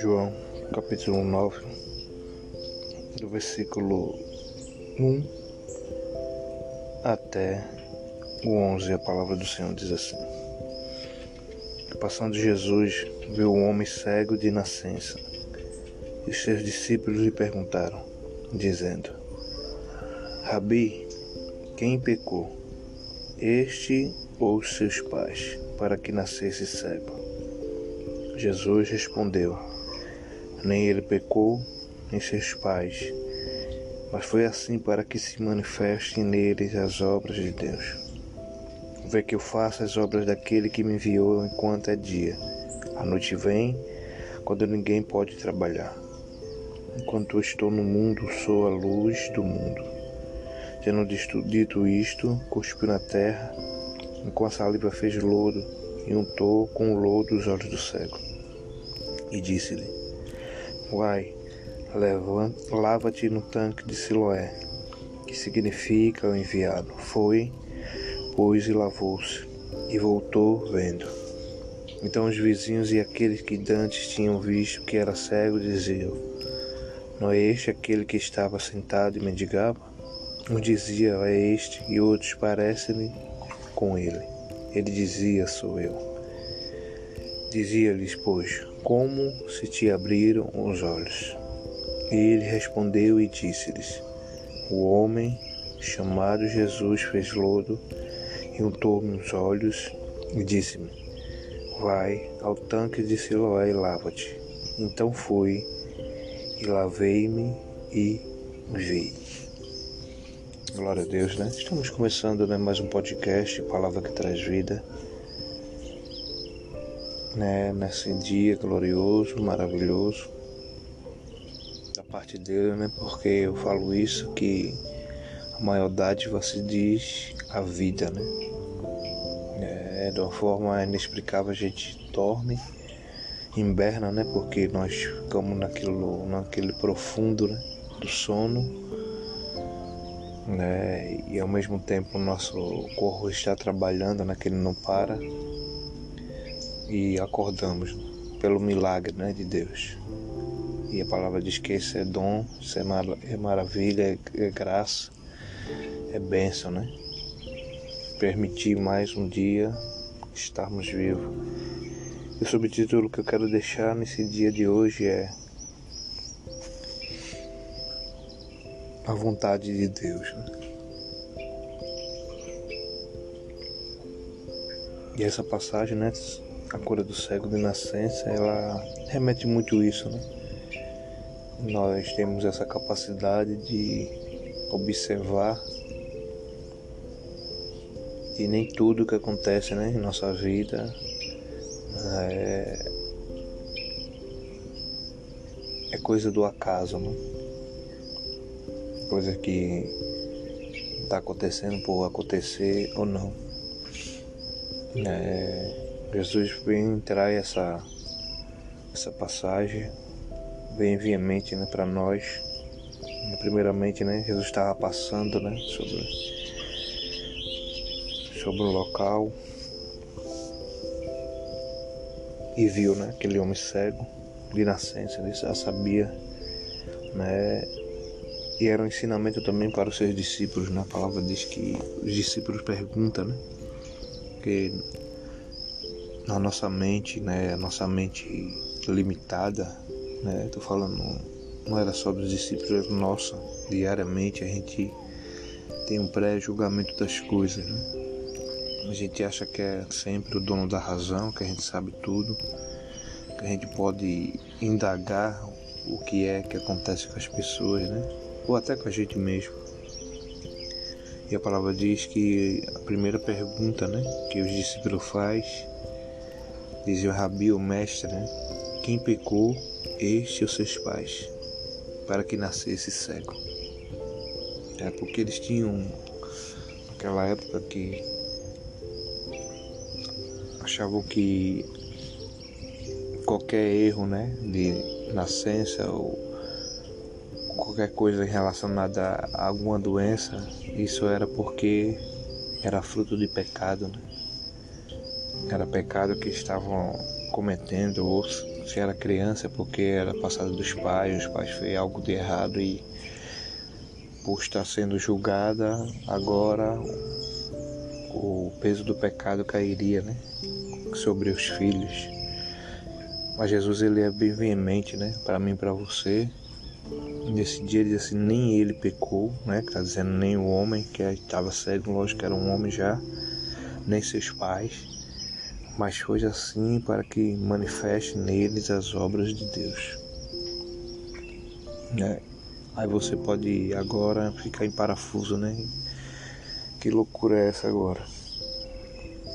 João, capítulo 9, do versículo 1 até o 11, a palavra do Senhor diz assim: Passando Jesus, viu um homem cego de nascença, e os seus discípulos lhe perguntaram, dizendo: Rabi, quem pecou, este ou seus pais, para que nascesse cego? Jesus respondeu: Nem ele pecou, nem seus pais, mas foi assim para que se manifestem neles as obras de Deus. Vê que eu faço as obras daquele que me enviou enquanto é dia. A noite vem, quando ninguém pode trabalhar. Enquanto eu estou no mundo, sou a luz do mundo. Tendo dito isto, cuspiu na terra, e com a saliva fez lodo, e untou com o lodo os olhos do cego. E disse-lhe: Vai, lava-te no tanque de Siloé, que significa o enviado. Foi, pois, e lavou-se, e voltou vendo. Então os vizinhos e aqueles que dantes tinham visto que era cego diziam: Não é este aquele que estava sentado e mendigava? Um dizia: É este, e outros parecem com ele. Ele dizia: Sou eu. Dizia-lhes, pois, como se te abriram os olhos. Ele respondeu e disse-lhes: O homem chamado Jesus fez lodo e untou-me os olhos e disse-me: Vai ao tanque de Siloé e lava-te. Então fui e lavei-me e vi. Glória a Deus, né? Estamos começando né, mais um podcast, Palavra que Traz Vida. Né, nesse dia glorioso, maravilhoso parte dele, né? Porque eu falo isso que a maior dádiva se diz a vida, né? É, de uma forma inexplicável a gente dorme, inverna, né? Porque nós ficamos naquilo, naquele profundo né? do sono, né? E ao mesmo tempo o nosso corpo está trabalhando, né? Que ele não para e acordamos pelo milagre, né? De Deus. E a palavra diz que isso é dom, isso é, mar é maravilha, é, é graça, é bênção, né? Permitir mais um dia estarmos vivos. E o subtítulo que eu quero deixar nesse dia de hoje é A vontade de Deus. Né? E essa passagem, né? A cura do cego de nascença, ela remete muito isso, né? nós temos essa capacidade de observar e nem tudo que acontece né, em nossa vida é, é coisa do acaso, né? Coisa que está acontecendo por acontecer ou não. É, Jesus vem entrar essa, essa passagem bem veemente né, para nós. Primeiramente, né, Jesus estava passando né, sobre, sobre o local e viu né, aquele homem cego de nascença, ele já sabia. Né, e era um ensinamento também para os seus discípulos. Né? A palavra diz que os discípulos perguntam, né? Que na nossa mente, né, a nossa mente limitada, né? Tô falando, não era só dos discípulos, era nossa. Diariamente a gente tem um pré-julgamento das coisas, né? A gente acha que é sempre o dono da razão, que a gente sabe tudo, que a gente pode indagar o que é que acontece com as pessoas, né? Ou até com a gente mesmo. E a palavra diz que a primeira pergunta, né, que os discípulos faz, diz o Rabi, o mestre, né? Quem pecou este os seus pais, para que nascesse cego. É porque eles tinham naquela época que achavam que qualquer erro, né, de nascença ou qualquer coisa relacionada a alguma doença, isso era porque era fruto de pecado, né? era pecado que estavam cometendo, ou se era criança porque era passado dos pais, os pais fez algo de errado e por estar sendo julgada, agora o peso do pecado cairia, né, sobre os filhos. Mas Jesus ele é bem veemente, né, para mim e para você. Nesse dia ele diz assim, nem ele pecou, né, que está dizendo nem o homem que estava cego, lógico que era um homem já, nem seus pais, mas foi assim para que manifeste neles as obras de Deus. Né? Aí você pode agora ficar em parafuso, né? Que loucura é essa agora?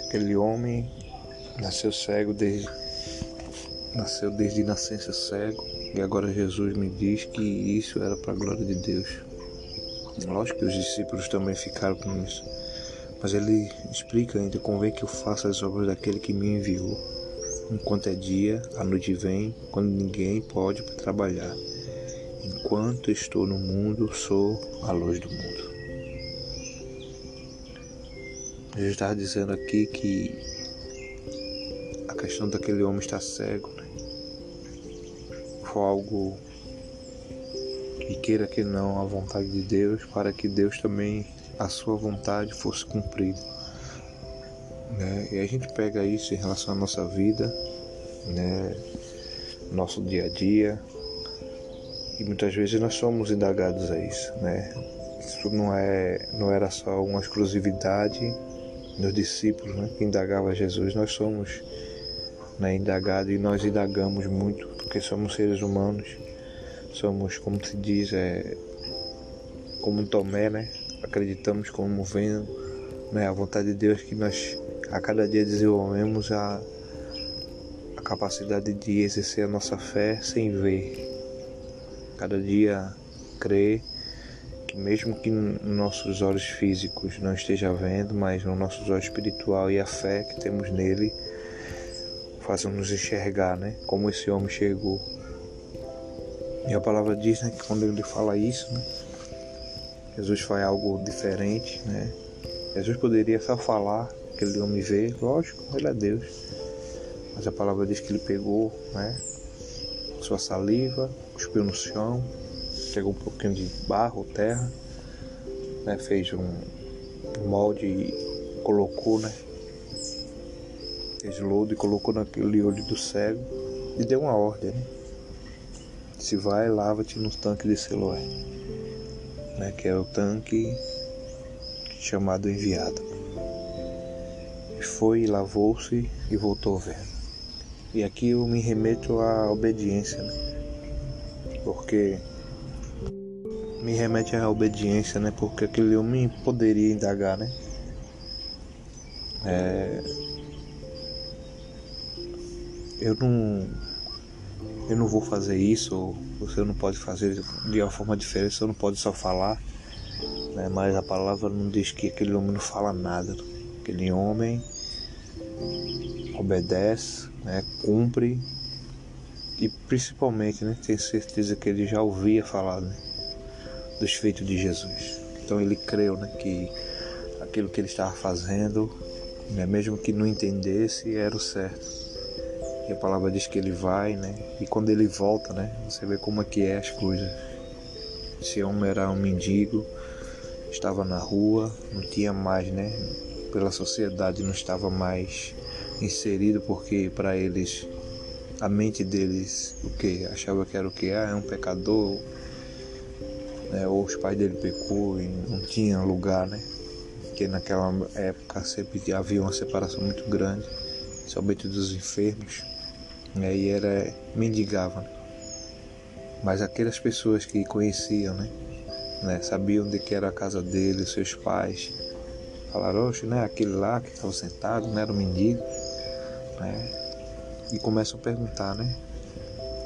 Aquele homem nasceu cego desde nasceu desde nascença cego e agora Jesus me diz que isso era para a glória de Deus. Lógico que os discípulos também ficaram com isso, mas ele explica ainda convém que eu faça as obras daquele que me enviou. Enquanto é dia, a noite vem, quando ninguém pode trabalhar. Enquanto estou no mundo, sou a luz do mundo. Jesus estava dizendo aqui que a questão daquele homem estar cego né? Foi algo que queira que não a vontade de Deus, para que Deus também a sua vontade fosse cumprida. Né? E a gente pega isso em relação à nossa vida, né? nosso dia a dia, e muitas vezes nós somos indagados a isso, né? Isso não é, não era só uma exclusividade nos discípulos né, que indagavam Jesus, nós somos né, indagados e nós indagamos muito, porque somos seres humanos, somos, como se diz, é, como Tomé, né? acreditamos como vendo né, a vontade de Deus que nós a cada dia desenvolvemos a, a capacidade de exercer a nossa fé sem ver. Cada dia crer mesmo que nossos olhos físicos não esteja vendo, mas no nosso olho espiritual e a fé que temos nele façam nos enxergar, né? Como esse homem chegou. E a palavra diz né, que quando ele fala isso, né, Jesus faz algo diferente, né? Jesus poderia só falar, aquele homem vê, lógico, ele é Deus. Mas a palavra diz que ele pegou, né? Sua saliva, cuspiu no chão, pegou um pouquinho de barro, terra, né, fez um molde e colocou, né, fez lodo e colocou naquele olho do cego e deu uma ordem, né, se vai, lava-te no tanque de Siloé, né, que é o tanque chamado enviado. E foi, lavou-se e voltou vendo. E aqui eu me remeto à obediência, né? Porque me remete à obediência, né? Porque aquele homem poderia indagar, né? É... Eu não, eu não vou fazer isso, você não pode fazer de uma forma diferente, você não pode só falar, né? Mas a palavra não diz que aquele homem não fala nada. Aquele homem obedece, né? Cumpre e principalmente, né? Tem certeza que ele já ouvia falar, né? dos feitos de Jesus. Então ele creu né, que aquilo que ele estava fazendo, né, mesmo que não entendesse, era o certo. E a palavra diz que ele vai, né? E quando ele volta, né? Você vê como é que é as coisas. Esse homem era um mendigo, estava na rua, não tinha mais, né? Pela sociedade não estava mais inserido porque para eles a mente deles o que achava que era o que ah, é um pecador né? ou os pais dele pecou e não tinha lugar, né? Porque naquela época sempre havia uma separação muito grande, somente dos enfermos, né? e era mendigava. Né? Mas aquelas pessoas que conheciam, né? né? Sabiam de que era a casa dele, seus pais, falaram, oxe, né? Aquele lá que estava sentado, não era um mendigo, né? E começam a perguntar, né?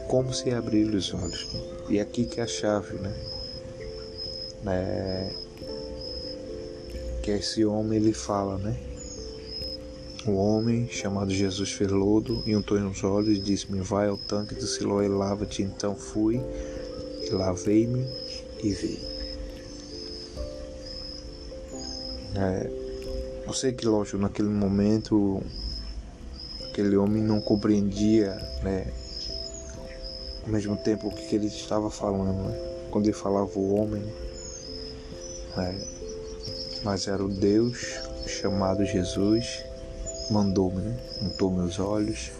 Como se abrir os olhos? E aqui que é a chave, né? né, que esse homem ele fala, né? O homem chamado Jesus fez lodo e untou nos olhos e disse-me: Vai ao tanque de Siloé e lava-te. Então fui, lavei-me e vi. É, eu sei que, lógico, naquele momento aquele homem não compreendia, né? Ao mesmo tempo o que ele estava falando, né? Quando ele falava o homem, né? Mas era o Deus chamado Jesus, mandou-me, né? Montou meus olhos,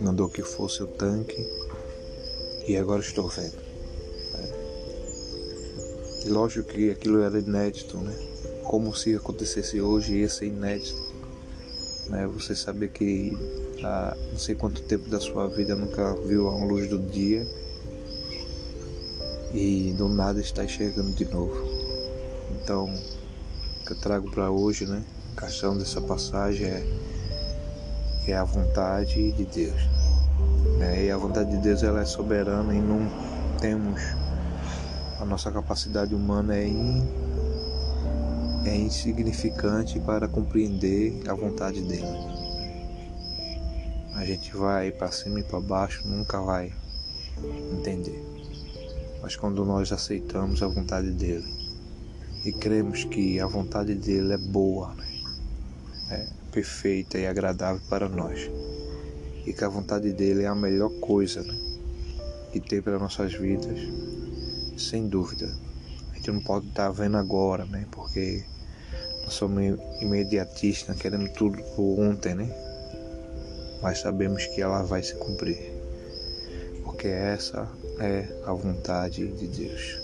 mandou que fosse o tanque e agora estou vendo. E lógico que aquilo era inédito, né? Como se acontecesse hoje ia ser inédito. Né? Você saber que há não sei quanto tempo da sua vida nunca viu a luz do dia e do nada está enxergando de novo. Então, o que eu trago para hoje, né? A questão dessa passagem é, é a vontade de Deus. Né? E a vontade de Deus ela é soberana e não temos a nossa capacidade humana é, in, é insignificante para compreender a vontade dele. A gente vai para cima e para baixo, nunca vai entender. Mas quando nós aceitamos a vontade dele e cremos que a vontade dele é boa, né? É perfeita e agradável para nós, e que a vontade dele é a melhor coisa né, que tem para nossas vidas, sem dúvida. A gente não pode estar vendo agora, né? Porque nós somos imediatistas, querendo tudo por ontem, né? Mas sabemos que ela vai se cumprir. Porque essa é a vontade de Deus.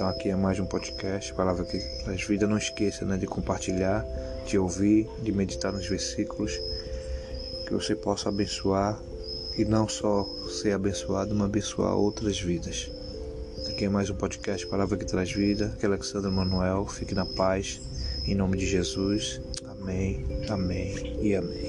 Então aqui é mais um podcast, palavra que as vidas não esqueça né, de compartilhar, de ouvir, de meditar nos versículos que você possa abençoar e não só ser abençoado, mas abençoar outras vidas. Aqui é mais um podcast Palavra que Traz Vida. Aqui é Alexandre Manuel. Fique na paz. Em nome de Jesus. Amém, amém e amém.